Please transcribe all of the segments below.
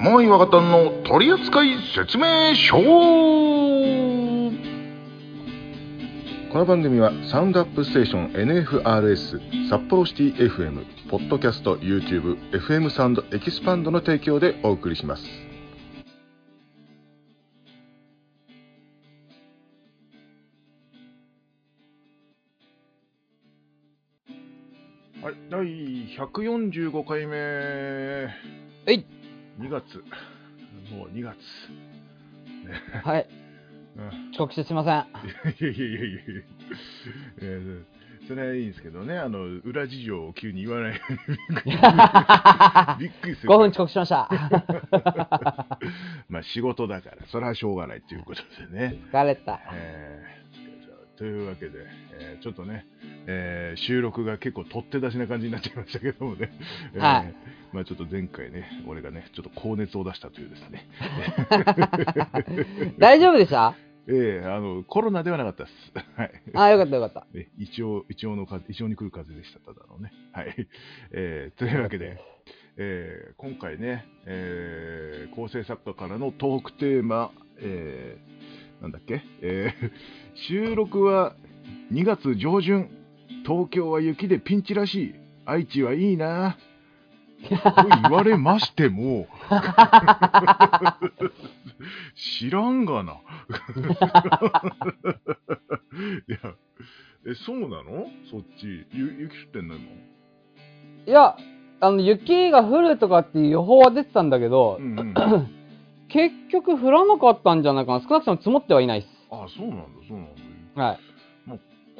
モイワガタンの取扱説明書。この番組はサウンドアップステーション NFRS 札幌シティ FM ポッドキャスト YouTube FM サウンドエキスパンドの提供でお送りします。はい第145回目。えい2月もう2月、ねはい、うん遅刻してすいません。いやいやいやいやそれはいいんですけどね、あの裏事情を急に言わない びっくりする。5分遅刻しました。まあ仕事だから、それはしょうがないということでね。疲れた。えーというわけで、えーちょっとね、えー収録が結構取って出しな感じになっちゃいましたけどもね、えーはいまあちょっと前回ね、俺がね、ちょっと高熱を出したというですね、大丈夫でした？えーあのコロナではなかったです。はいあよかったよかった。え一応、一応の風、一応に来る風邪でした、ただのね。はい。えーというわけで、えー今回ね、えー構成作家からのトークテーマ、えーなんだっけ、えー収録は2月上旬、東京は雪でピンチらしい、愛知はいいな、と言われましても、知らんがな。いや、え、そうなの？そっち。ゆ雪降ってんの？今。いや、あの、雪が降るとかっていう予報は出てたんだけど、うんうん。結局降らなかったんじゃないかな。少なくとも積もってはいないっす。あ、そうなんだ、そうなんだ。はい。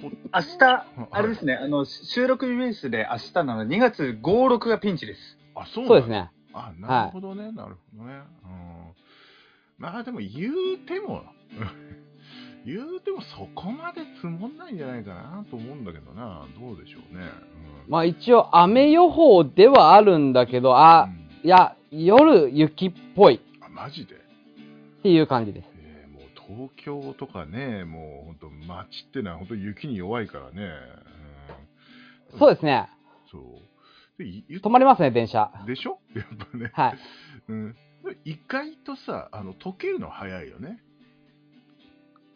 こ明日、あれですね、あの、収録日ベースで明日なので、2月5、6がピンチです。あ、そうなんだそうです。ね。あ、なるほどね、なるほどね。うん。まあでも言うても、言うてもそこまで積もんないんじゃないかなと思うんだけどな。どうでしょうね。うん。まあ一応雨予報ではあるんだけど、あ、うんいや、夜雪っぽいマジで？ていう感じです。えーもう東京とかね、もう本当街ってのは本当雪に弱いからね。うん、そうですね。そう。で止まりますね、電車。でしょ？やっぱね。はい。うん。意外とさ、あの、溶けるの早いよね。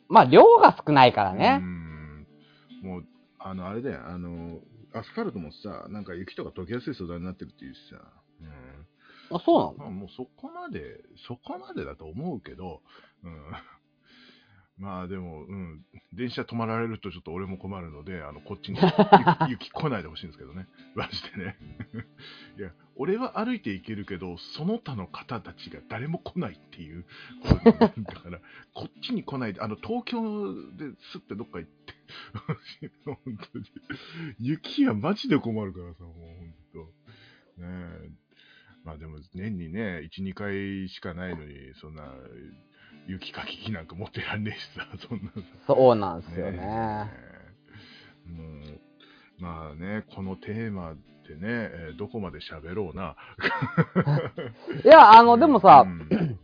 まあ量が少ないからうね。ん。もう、あの、あれだよ、あの、アスファルトもさ、なんか雪とか溶けやすい素材になってるっていうしさ。うん。あ、そうなの？まあ、もうそこまで、そこまでだと思うけど、うん。まあでも、うん、電車止まられるとちょっと俺も困るので、あの、こっちに 雪雪来ないでほしいんですけどね。マジでね。いや、俺は歩いて行けるけど、その他の方たちが誰も来ないっていう。だから、こっちに来ないで、あの、東京ですってどっか行って、本当に。雪はマジで困るからさ、もう本当。ねえ。まあでも年にね、1、2回しかないのに、そんな雪かき機なんか持ってらんねえしさ、そんなさ。そうなんですよね。えもう、まあね、このテーマってね、えーどこまで喋ろうな。いや、あの、でもさう、ん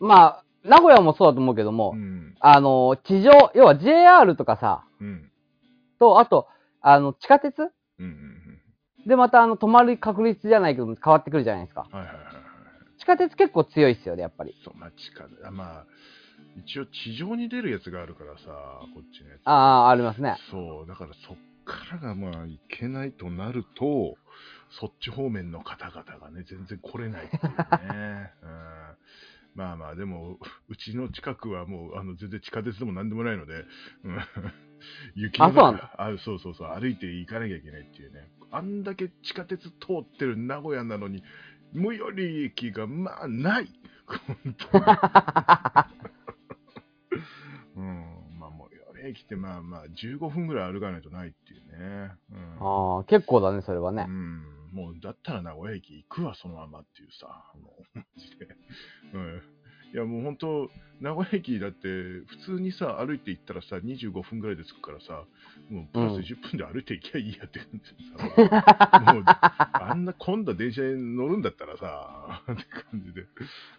まあ、名古屋もそうだと思うけども、うん。あの、地上、要は JR とかさ、うん。と、あと、あの、地下鉄うん。うん。で、また、あの、止まる確率じゃないけど、変わってくるじゃないですか。はいはいはいはい。地下鉄結構強いっすよね、やっぱり。そう、まあ、地下まあ、一応地上に出るやつがあるからさ、こっちのやつ。ああ、ありますね。そう、だからそっからがまあいけないとなると、そっち方面の方々がね、全然来れないっていうね。うん、まあまあ、でも、うちの近くはもう、あの、全然地下鉄でもなんでもないので、うん、雪の中あそうそうそう、歩いて行かなきゃいけないっていうね。あんだけ地下鉄通ってる名古屋なのに、最寄り駅がまあない。本当に。うん、まあもう、駅ってまあまあ15分ぐらい歩かないとないっていうね。うんああ、結構だね、それはねう。ん、もうだったら名古屋駅行くわ、そのままっていうさ、もう、マジで。うん。いや、もう本当、名古屋駅だって、普通にさ、歩いて行ったらさ、25分ぐらいで着くからさ、もうプラスうん10分で歩いて行きゃいいやって感じでさ、もう、あんな混んだ電車に乗るんだったらさ、って感じで、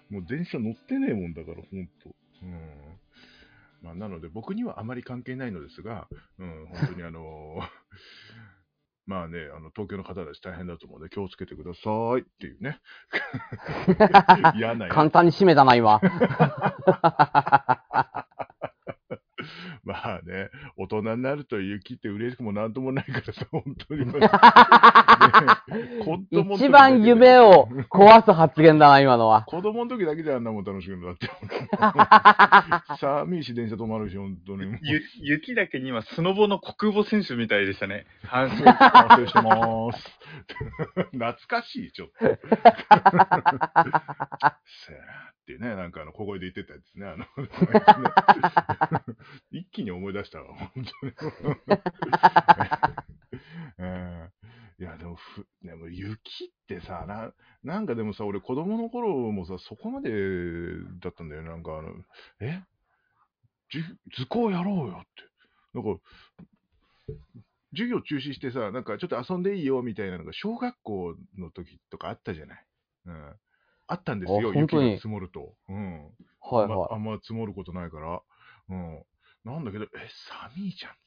もう電車乗ってねえもんだから、本当。うん。まあ、なので、僕にはあまり関係ないのですが、うん、本当にあのまあね、あの、東京の方だし大変だと思うんで、気をつけてくださいっていうね。嫌なやつ簡単に締めたな、今。まあね、大人になると雪って嬉しくもなんともないからさ、本当に。一番夢を壊す発言だな、今のは。子供の時だけじゃあんなもん楽しくなって。寒いし、電車止まるし、本当に。ゆ雪だけに今、スノボの国母選手みたいでしたね。反省反省してます。懐かしい、ちょっと。せやってね、なんかあの、小声で言ってたやつね。あの一気に思い出したわ、本当に。うん いや、でもふ、でも雪ってさ、な、なんかでもさ、俺子供の頃もさ、そこまでだったんだよね。なんかあの、え？じ図工やろうよって。なんか、授業中止してさ、なんかちょっと遊んでいいよみたいなのが小学校の時とかあったじゃない。うん。あったんですよ、雪が積もると。うん。はいまあはんま積もることないから。うん。なんだけど、え、寒いじゃんっつ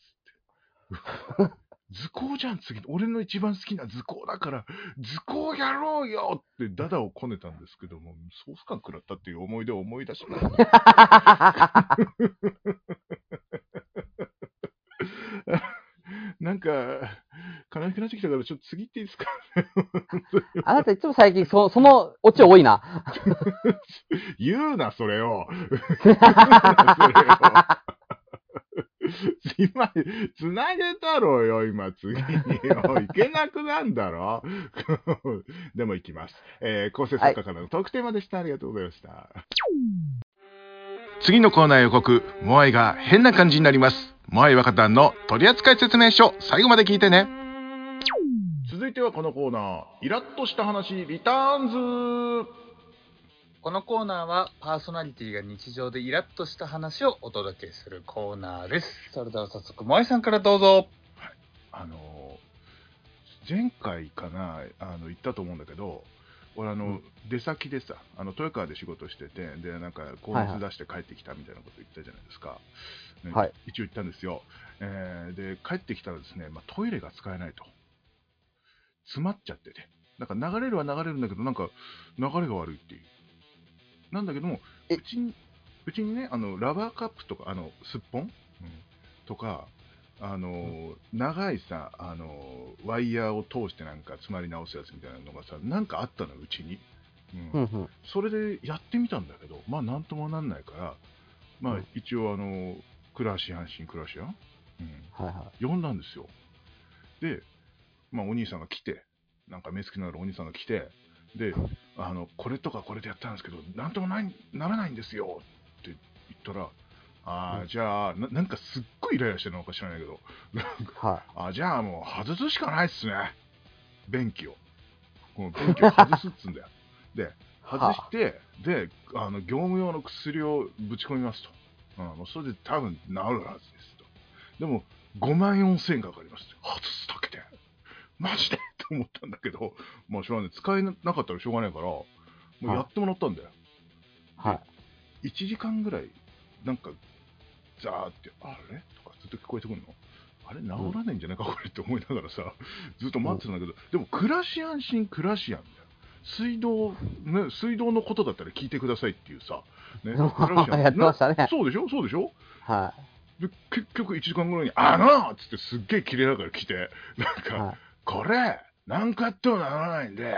って。図工じゃん、次。俺の一番好きな図工だから、図工やろうよってダダをこねたんですけども、ソース感食らったっていう思い出を思い出しました。なんか、悲しくなってきたから、ちょっと次行っていいですか？い。あなたいつも最近そ、そのオチ多いな。言うな、それを。今、つなげたろうよ、今、次によ。いけなくなんだろ？でも行きます。えー、構成作家からのトークテーマでした。ありがとうございました。次のコーナー予告、モアイが変な感じになります。モアイ若旦の取扱説明書、最後まで聞いてね。続いてはこのコーナー、イラッとした話、リターンズこのコーナーはパーソナリティが日常でイラッとした話をお届けするコーナーです。それでは早速、萌えさんからどうぞ。あのー前回かなあの言ったと思うんだけど俺あの、うん。出先でさあの豊川で仕事しててでなんか高はいはい熱出して帰ってきたみたいなこと言ったじゃないですか、ねはい。一応言ったんですよ、えーで帰ってきたらですね、まあ、トイレが使えないと。詰まっちゃってて。なんか流れるは流れるんだけどなんか流れが悪いっていうなんだけどもえ。うちにうちにねあのラバーカップとかあのすっぽん、とかあの、長いさあのワイヤーを通してなんか詰まり直すやつみたいなのがさなんかあったのうちに、ううんんうん。それでやってみたんだけどまあなんともなんないからまあうん。一応あのクラシアン新クラシアン、うん、はいは呼んだんですよ。でまあお兄さんが来てなんか目つきのあるお兄さんが来てであのこれとかこれでやったんですけどなんともないならないんですよって言ったらああ、うん。じゃあななんかすっごいイライラしてるのか知らないけどなんかい。はあじゃあもう外すしかないっすね。便器を。この便器を外すっつうんだよ。で外して、であの業務用の薬をぶち込みますと、うん、もうそれで多分治るはずですと。でも5万4000円かかりますって。外すだけでマジで？って思ったんだけどまあしょうがない使えなかったらしょうがないからもうやってもらったんだよ、い。はい。1時間ぐらいなんかザーってあれ？とかずっと聞こえてくるの？あれ治らないんじゃないか、これって思いながらさずっと待ってたんだけど、でもクラシアンシンクラシアンだよ。水道、ね、水道のことだったら聞いてくださいっていうさ、ね、クラシアンやってましたね。なそうでしょ？そうでしょ？はで結局1時間ぐらいに「あの!」っつってすっげえ切れながら来てなんい。か、はい。これ、何回やってもならないんで、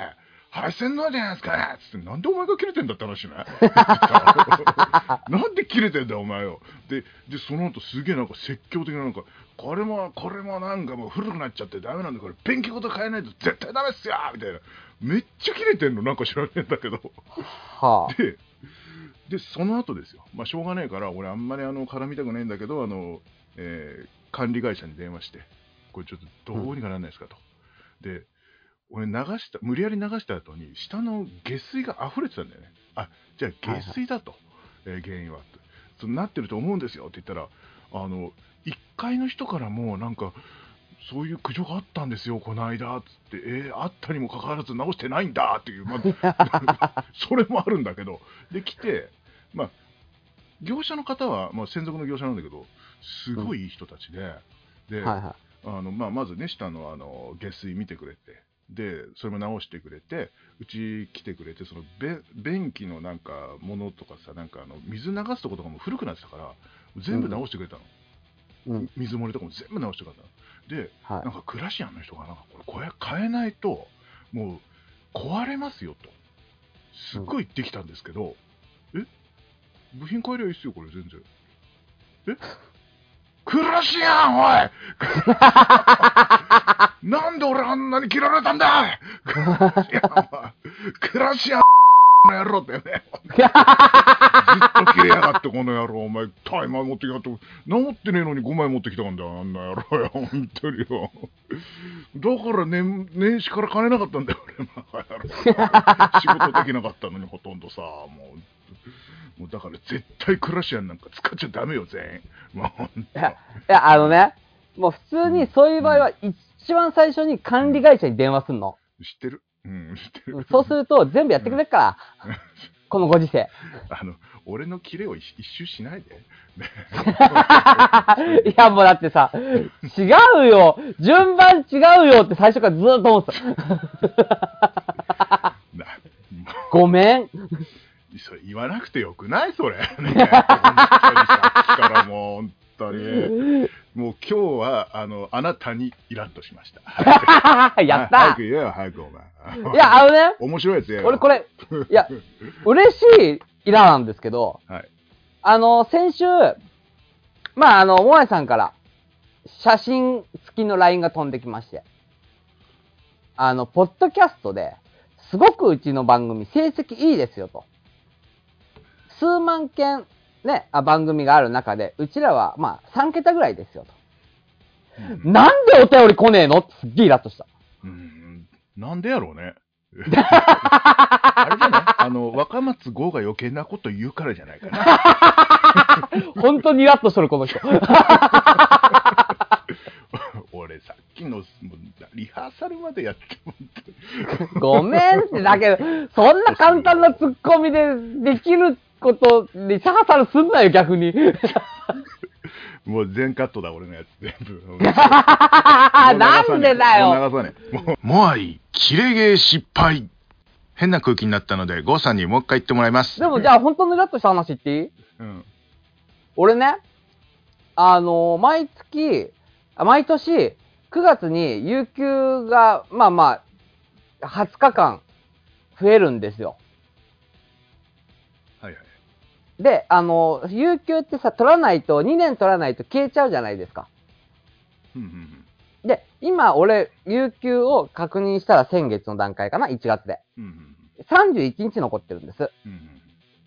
配線のじゃないですかねつって、なんでお前が切れてんだって話ね。なんで切れてんだよ、お前よ。で、で、その後すげえなんか説教的ななんか、これも、これもなんかもう古くなっちゃってダメなんで、これ、勉強ごと変えないと絶対ダメっすよみたいな。めっちゃ切れてんの、なんか知らねえんだけど。はあ。で、で、その後ですよ。まあ、しょうがないから、俺あんまりあの、絡みたくないんだけど、あの、えー管理会社に電話して、これちょっとどうにかならないですかと。で、俺流した、無理やり流した後に、下の下水が溢れてたんだよね。あ、じゃあ下水だと、えー原因はと。そうなってると思うんですよって言ったら、あの、1階の人からも、なんか、そういう苦情があったんですよ、この間、つって、えーあったにもかかわらず直してないんだっていう、まあ、それもあるんだけど、で、来て、まあ、業者の方は、まあ、専属の業者なんだけど、すごいいい人たちで、で、はいはあの、まあ、まずね、下のあの下水見てくれて、で、それも直してくれて、うち来てくれて、そのべ便器のなんかものとかさ、なんかあの水流すとことかも古くなってたから、全部直してくれたの。うん。水漏れとかも全部直してくれたの。で、はなんかクラシアンの人がな？んかこれこれ変えないともう壊れますよと。すっごい言ってきたんですけど、え？部品変えりゃいいっすよこれ全然。え？クラシアンおい。なんで俺あんなに切られたんだ。いクラシアンはクラシアンの野郎ってね。ずっと切れやがってこの野郎お前タイマー持ってきたって。治ってねえのに5枚持ってきたんだよあんな野郎よ本当によ。だから年年始から金なかったんだよ俺仕事できなかったのにほとんどさもうもうだから絶対クラシアンなんか使っちゃダメよ全員。もういや、いや、あのね、もう普通にそういう場合は、一番最初に管理会社に電話すんの。知ってる？うん知ってる、うんそうすると、全部やってくれるから、このご時世。あの俺のキレを一一周しないで。いや、もうだってさ、違うよ。順番違うよって最初からずーっと思ってた。なごめん。それ言わなくてよくないそれ。ね、本当にさっきからもう本当に。もう今日は、あの、あなたにイラッとしました。やった早く言えよ、早くお前。いや、あのね、面白いやつやよ。俺これ、いや、嬉しいイラなんですけど、はい。あの、先週、まあ、あの、もえさんから、写真付きの LINE が飛んできまして、あの、ポッドキャストで、すごくうちの番組成績いいですよと。数万件ね、あ番組がある中で、うちらは、まあ、3桁ぐらいですよと。なんでお便り来ねえの？ってすっげえイラッとした。うん、なんでやろうね。あれじゃない？あの、若松剛が余計なこと言うからじゃないかな。本当にイラッとしとる、この人。俺さっきのリハーサルまでやってもごめんって、だけど、そんな簡単なツッコミでできることにサハサルすんなよ、逆に。もう全カットだ、俺のやつ全部。なんでだよ。もう流さねえ。もう、もあい、キレゲー失敗。変な空気になったので、ゴーさんにもう一回言ってもらいます。でも、じゃあ、本当のイラッとした話言っていい？うん。俺ね、あの毎月、あ毎年、9月に有給が、まあまあ、20日間増えるんですよ。で、あの、有給ってさ、取らないと、2年取らないと消えちゃうじゃないですか。で、今、俺、有給を確認したら先月の段階かな、1月で。うんうん31日残ってるんです。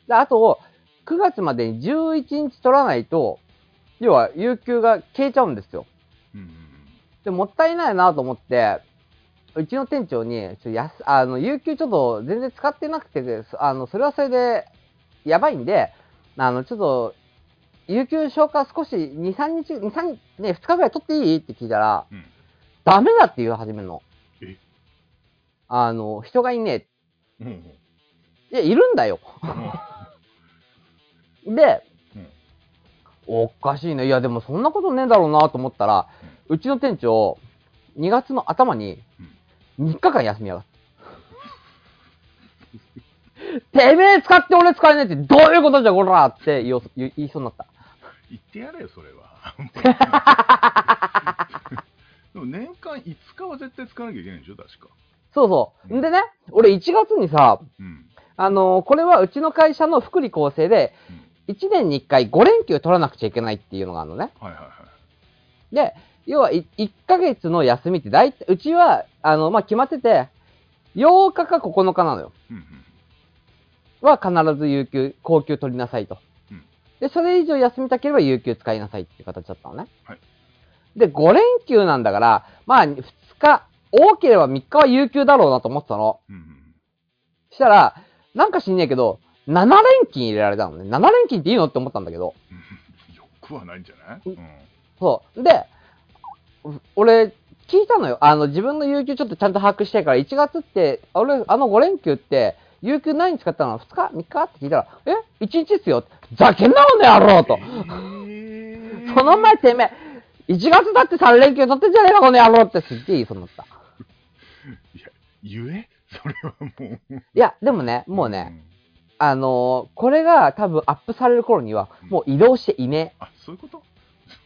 で、あと、9月までに11日取らないと、要は、有給が消えちゃうんですよ。で、もったいないなと思って、うちの店長に、ちょやすあの、有給ちょっと全然使ってなくて、あの、それはそれで、やばいんで、あの、ちょっと、有給消化少し、2、3日、2、3、ね、2日ぐらい取っていい？って聞いたら、うんダメだって言う始めるの。え？あの、人がいねうんうんえ。いや、いるんだよ。で、うんおかしいね。いや、でもそんなことねえだろうなと思ったら、うちの店長、2月の頭に、3日間休みやがった。てめえ使って俺使えないってどういうことじゃこらって言い言いそうになった。言ってやれよ、それは。でも年間5日は絶対使わなきゃいけないんでしょ、確か。そうそう。うんんでね、俺1月にさ、うん。あのーこれはうちの会社の福利厚生で、1年に1回5連休取らなくちゃいけないっていうのがあるのね。はいはいはい。で、要は1ヶ月の休みって大体、うちは、あの、まあ、決まってて、8日か9日なのよ。うんうんは必ず有給、高給取りなさいと。うんで、それ以上休みたければ有給使いなさいっていう形だったのね。はいで、5連休なんだから、まあ、2日、多ければ3日は有給だろうなと思ってたの。うんうんしたら、なんか知んねえけど、7連勤入れられたのね。7連勤っていいのって思ったんだけど。うん。よくはないんじゃない？うん。そう。で、う俺、聞いたのよ。あの、自分の有給ちょっとちゃんと把握してから、1月って、俺、あの5連休って、有給何に使ったの ?2 日 ?3 日？って聞いたら、え ?1 日っすよ。ざけんなもんねやろうと。その前てめえ、1月だって3連休取ってんじゃねえか、この野郎ってすっげえ言いそうになった。いや、言え？それはもう。いや、でもね、もうね、あのーこれが多分アップされる頃には、もう移動していねあ、そういうこと？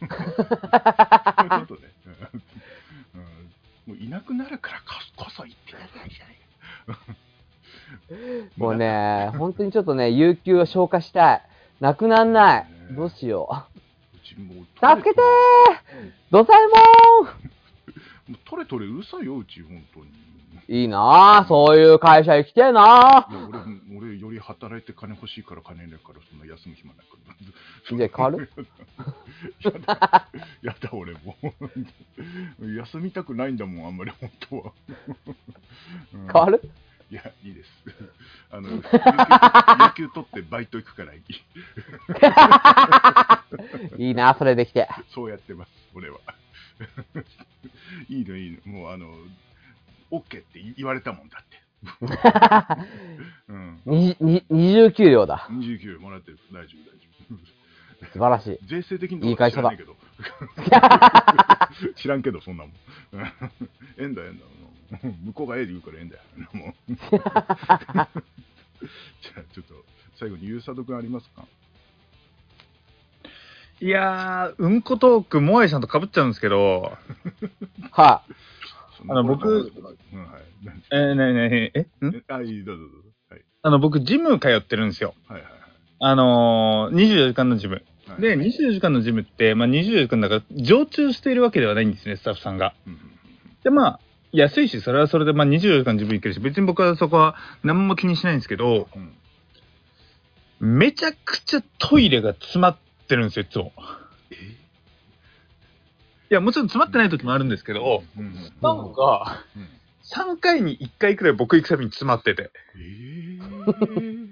そういうことね。うんうんもういなくなるからここそ言ってないじゃないえ。もうね、本当にちょっとね、有給を消化したい。なくなんない。どうしようちもうう。助けてードサエモ もう取れ取れうるさいよ、うち、本当に。ーいいなぁ、そういう会社行きてえないや俺、俺より働いて金欲しいから金ねえから、そんな休む暇ないから。じゃあ変わるやだ、やだ俺もう。休みたくないんだもん、あんまり本当は。うん変わるいや、いいです。あの、有給有給取ってバイト行くからいい。いいなぁ、それできて。そうやってます、俺は。いいの、いいの。もう、あの、OK って言われたもんだって。うん。にに二重給料だ。29もらってる。大丈夫、大丈素晴らしい。夫。税制的にどいうい会社だか知らんけど、そんなもん。うんええんだ、ええんだ。向こうがええで言うからええんだよ。もう じゃあ、ちょっと、最後にゆうさとくんありますか？いやー、うんこトーク、モアイさんと被っちゃうんですけど、はそんなあの僕うん、はい。えー、ねえねえ、えん？えあ、いい、どうぞどうぞ。はい。あの、僕、ジム通ってるんですよ。はいはいあのー、24時間のジム。はい。で、24時間のジムって、まあ、24時間だから、常駐しているわけではないんですね、スタッフさんが。うんうんで、まあ、安いし、それはそれで、まあ、24時間ジム行けるし、別に僕はそこは何も気にしないんですけど、うんうんめちゃくちゃトイレが詰まってるんですよ、いつも。え？いや、もちろん詰まってない時もあるんですけど、なんか、うん3回に1回くらい僕行くたびに詰まってて。えー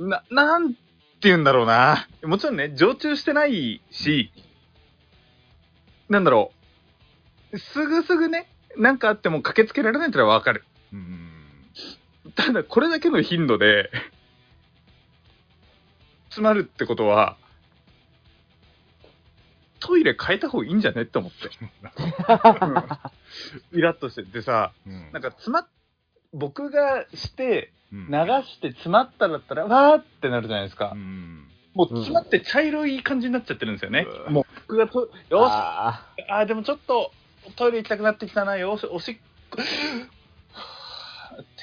な、なんて言うんだろうな。もちろんね、常駐してないし、なんだろう。すぐすぐね、なんかあっても駆けつけられないってのはわかる。うんうんただ、これだけの頻度で、詰まるってことは、トイレ変えた方がいいんじゃねって思って。うんイラッとして。でさ、うんなんか詰まっ、僕がして、うん流して詰まっただったら、わーってなるじゃないですか。うんもう詰まって茶色い感じになっちゃってるんですよね。うんもう僕がと、よし、ああーでもちょっとトイレ行きたくなってきたな、よし、おしっこ、って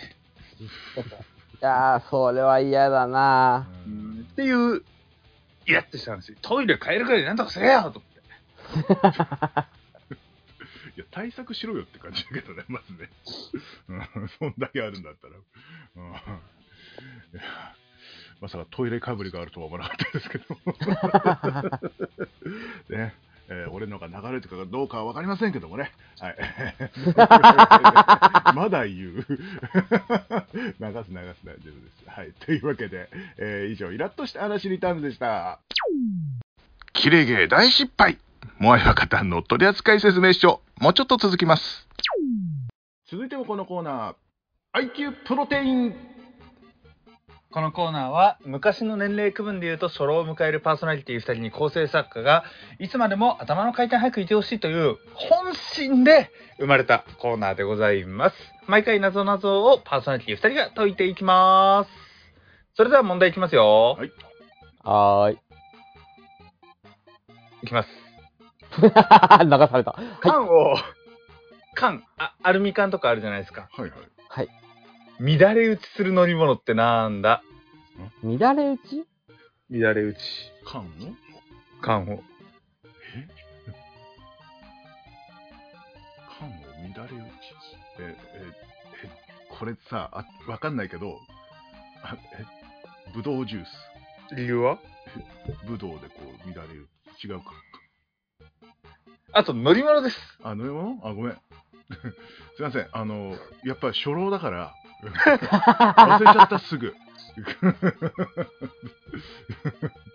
ーいやー、それは嫌だなっていう、イラッとしたんですよ。トイレ変えるくらなんとかせえよと思って。いや対策しろよって感じだけどね、まずね。うんそんだけあるんだったら。うんまさかトイレかぶりがあるとは思わなかったですけど。ねえー俺のが流れてくるかどうかは分かりませんけどもね。はい、まだ言う。流す流す大丈夫です。はい。というわけで、えー以上、イラッとした話リターンズでした。キレゲー大失敗モアイ若旦の取扱説明書、もうちょっと続きます。続いてもこのコーナー、IQ プロテイン。このコーナーは昔の年齢区分でいうと初老を迎えるパーソナリティ2人に構成作家がいつまでも頭の回転早くいてほしいという本心で生まれたコーナーでございます毎回謎々をパーソナリティ2人が解いていきますそれでは問題いきますよ、はいはーい。いきます 流された。缶を缶あアルミ缶とかあるじゃないですかはいはい。はい。乱れ打ちする乗り物ってなんだ？乱れ打ち？乱れ打ち。缶を？缶を。え？缶を乱れ打ち？え、え、え、これさ、あわかんないけど、あえ、ぶどうジュース。理由は？ぶどうでこう乱れ打ち？違うか。あと乗り物です。あ、飲み物？あ、ごめん。すいません。あの、やっぱり初老だから、忘れちゃった、すぐ。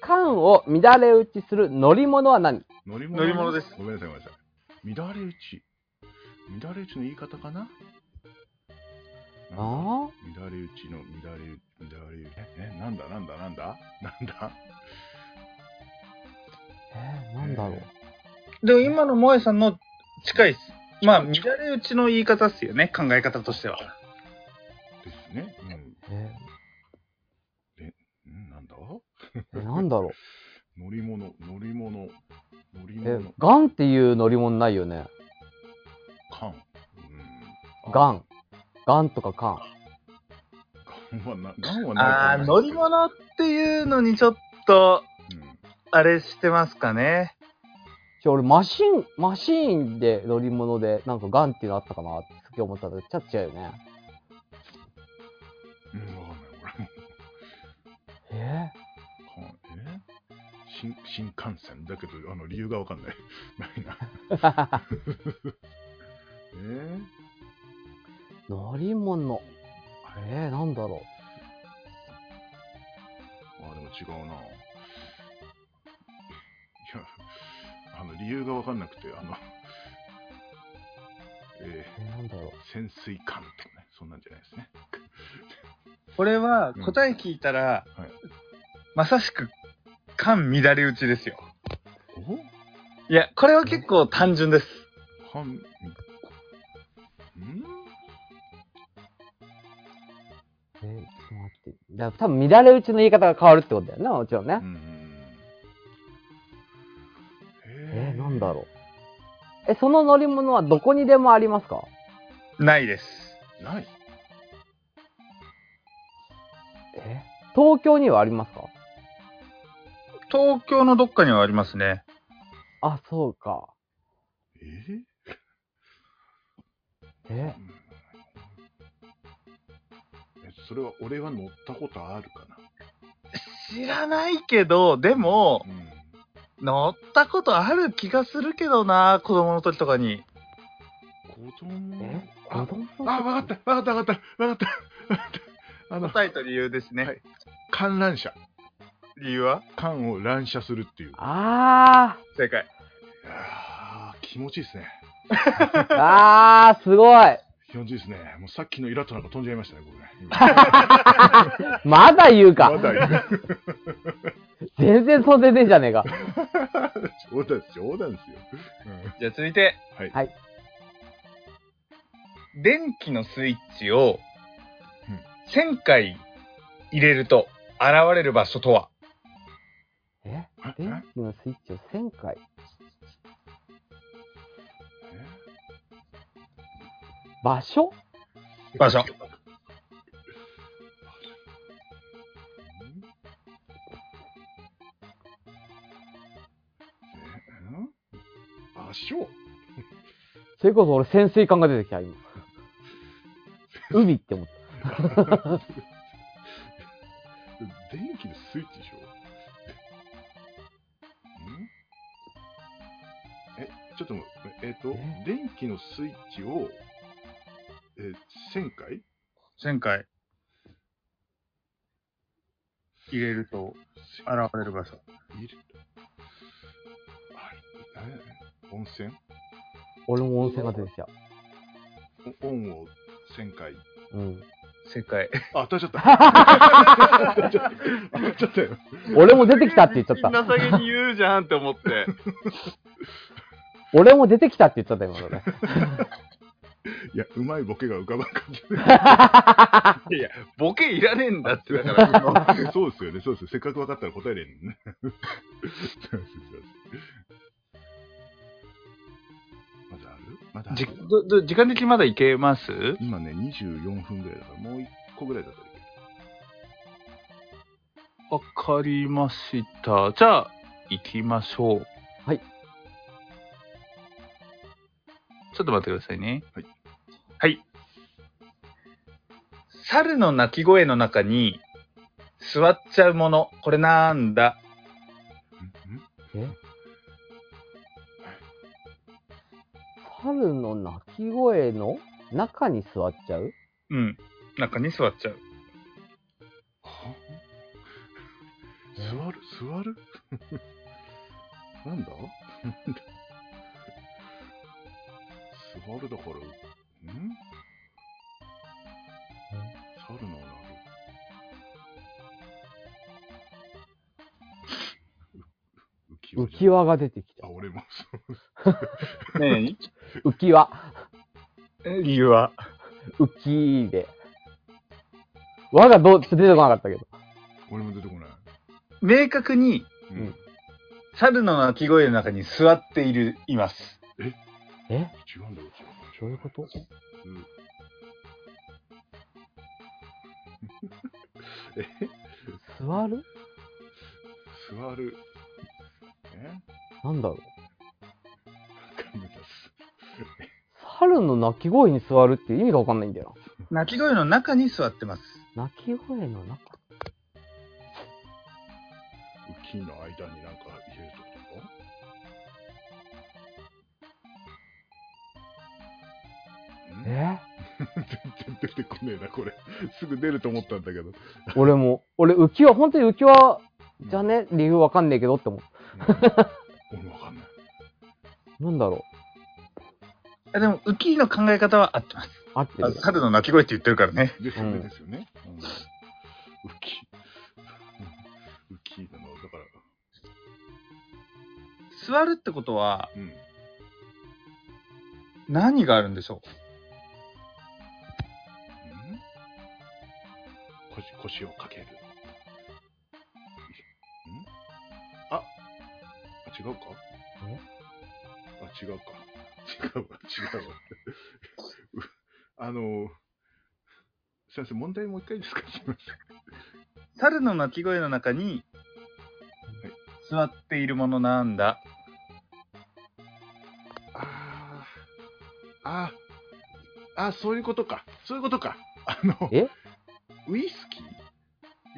缶を乱れ打ちする乗り物は何？乗り物？乗り物ですごめんなさい、ごめんなさい。乱れ打ち。乱れ打ちの言い方かな？あ乱れ打ちの乱れ打ち、乱れ打ち。え、えなんだ？なんだ？なんだ？なんだ？ええー、なんだろう？でも今の萌えさんの近いっす。まあ、乱れ打ちの言い方っすよね、考え方としては。ですね。えうん。んなんだ？ー、えなんだろう。乗り物、乗り物、乗りえ物、、ガンっていう乗り物ないよね。缶。うん。ガン。ガンとかカン。ガンはな、ガンはないああ、と思乗り物っていうのにちょっと、うん。あれしてますかね。ちょ、俺、マシン、マシーンで乗り物で、なんかガンっていうのあったかなってすげえ思ったんだけど、ちょっと違うよね。新新幹線だけど、あの、理由がわかんない。ないな。ー、え乗り物。えー、なんだろー、あ、でも違うな。いや、あの、理由がわかんなくて、あの、えう。えー、なんだろう？ー、潜水艦とかね、そんなんじゃないですね。これはうん答え聞いたら、はいまさしく、間乱れ打ちですよ。お？いや、これは結構単純です。艦、んえー、ちょっと待って。だから多分乱れ打ちの言い方が変わるってことだよね、もちろんね。うん。えー、なんだろう。え、その乗り物はどこにでもありますか？ないです。う。ない。え？東京にはありますか？東京のどっかにはありますね。あ、そうか。え？ーええそれは俺は乗ったことあるかな？知らないけど、でも、うん。乗ったことある気がするけどな、子供の時とかに。子供？え？あ子供？あ、わかった、わかった、わかった、わかった。あの、答えと理由ですね。はい観覧車。理由は？観を乱射するっていう。あ正解。あー気持ちいいですね。ー、あー、すごい。気持ちいいですね。もうさっきのイラッとなんか飛んじゃいましたね、僕ね。今まだ言うか。まだいる全然飛んでねえじゃねえか。冗談です、冗談ですよ。じゃあ続いて、うんはい。はい電気のスイッチをうん1000回入れると現れる場所とは？ええ電気のスイッチを1000回。場所？場所。場所？それこそ俺潜水艦が出てきた、今。海って思った。電気のスイッチを、えー、1000回？1000回入れると現れる場所。入れるあえ温泉？俺も温泉が出てきた。おオンを1000回。うん。正解。あ、当たっちゃった。当たっちゃった。当たっちゃったよ。俺も出てきたって言っちゃった。情けに言うじゃんって思って。俺も出てきたって言っちゃった、今のね。いや、うまいボケが浮かばんかった。いや、ボケいらねえんだって、だから。そうですよね、そうですよ。せっかく分かったら答えれんね。そうですそうですまだある？まだあじるどど時間的にまだいけます？今ね、24分ぐらいだから、もう1個ぐらいだったらいける。わかりました。じゃあ、行きましょう。ちょっと待ってくださいね。はい。はい。猿の鳴き声の中に座っちゃうもの。これなんだ？んん？え？猿の鳴き声の中に座っちゃう？うん。中に座っちゃう。は？座る？座る？なんだ？座るだから、ん？猿の鳴る。う浮き浮き輪が出てきたあ、。俺もそう。ね浮き輪。え理由は浮きで。輪がどう、出てこなかったけど。俺も出てこない。明確にううん。猿の鳴き声の中に座っている、います。え？違ういうこと？うん え？座る？座る。え？なんだろう？猿の鳴き声に座るっていう意味がわかんないんだよ鳴き声の中に座ってます。な。鳴き声の中？浮きの間になんか入れるとか全然出てこねえな、これ。すぐ出ると思ったんだけど。俺も、俺浮き輪、本当に浮き輪じゃね？理由わかんねえけどって思う。うん俺もわかんない。なんだろあでも、ウキの考え方は合ってます。う。合ってる。あ猿の鳴き声って言ってるからね。ですよね、うんですよね。うん、浮き。うん浮きなの、だから、座るってことは、うん。何があるんでしょう？腰腰をかける。ん？ああ、違うか？え？あ、違うか。違うわ、違うわ。う あの、先生、問題もう一回ですか？すみません。う猿の鳴き声の中に、座っているものなんだ？あーあー、あ、そういうことか。そういうことか。あの、え？ウイスキ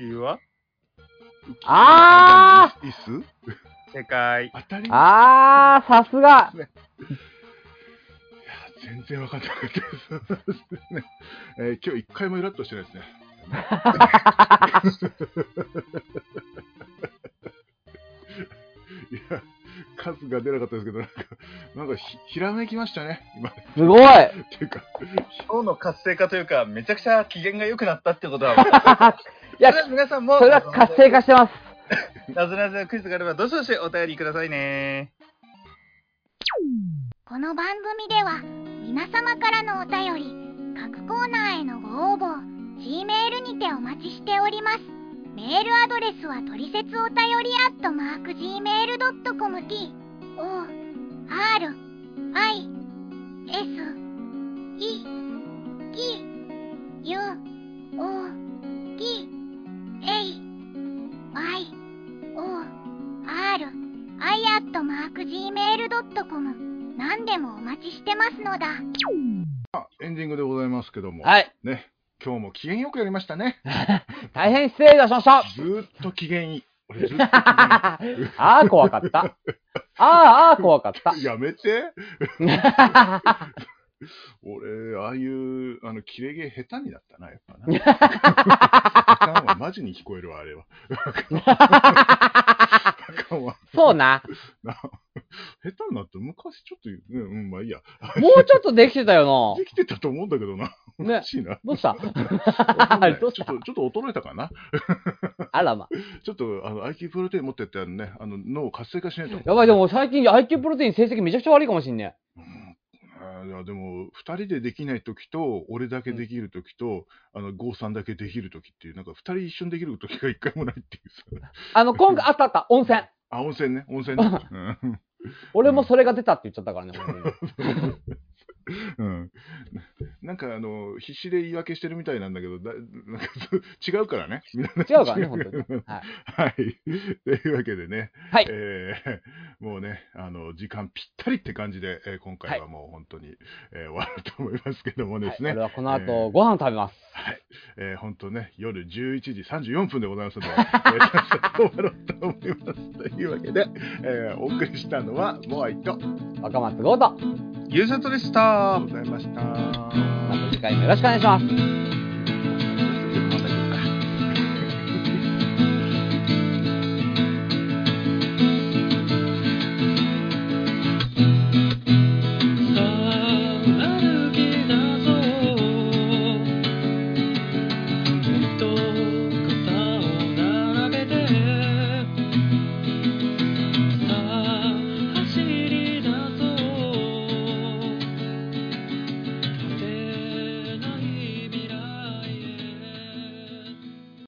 ー理由は浮きあ椅子？正解。当たりいや、あー、さすが。全然わかんなかったです。ねえー今日一回もイラッとしてないですね。いや、数が出なかったですけど、なんか、なんかひひらめきましたね、今。っすごい。ていうか、脳の活性化というか、めちゃくちゃ機嫌が良くなったってことは、いや皆さんも、それは活性化してます。なぞなぞクイズがあれば、どしどしお便りくださいね。この番組では皆様からのお便り各コーナーへのご応募 G メールにてお待ちしております。メールアドレスはトリセツお便りアットマーク Gmail.com t o r i s e k u o t Gmail.com 何でもお待ちしてますのだ。エンディングでございますけども、はい。ね、今日も機嫌よくやりましたね。大変失礼いたしました。ずーっと機嫌いい。あー、怖かった。あー、あー、怖かった。やめて。俺、ああいう、あの、切れ毛下手になったな、やっぱな。あかんわ、マジに聞こえるわ、あれは。そうな。な下手になった昔ちょっと、うん、うん、まあいいや。もうちょっとできてたよできてたと思うんだけどな。おねかしいな。どうした？うした？ちょっと、ちょっと衰えたかな？あらま。ちょっと、あの、IQ プロテイン持ってって、あのね、あの、脳を活性化しないと。やばい、でも最近 IQ プロテイン成績めちゃくちゃ悪いかもしんねうんあーいやでも、二人でできないときと、俺だけできるときと、あの、郷さんだけできるときっていう、なんか二人一緒にできるときが一回もないっていうさ。あの、今回あったあった、温泉。あ、温泉ね、温泉ね。うん俺もそれが出たって言っちゃったからね、本当に うん、なんかあの必死で言い訳してるみたいなんだけどだなんか 違うからね。違うからね、本当に。はい。はい。というわけでね、はいえーもうね、あの、時間ぴったりって感じで、えー今回はもう本当に、えー終わると思いますけどもですね、はい、俺はこのえ後、ーご飯を食べます。はい。えー本当ね、夜11時34分でございますので、えー、終わろうと思います。というわけで、えーお送りしたのは、モアイと、若松豪と、ゆうさとでしたございました。また次回もよろしくお願いします。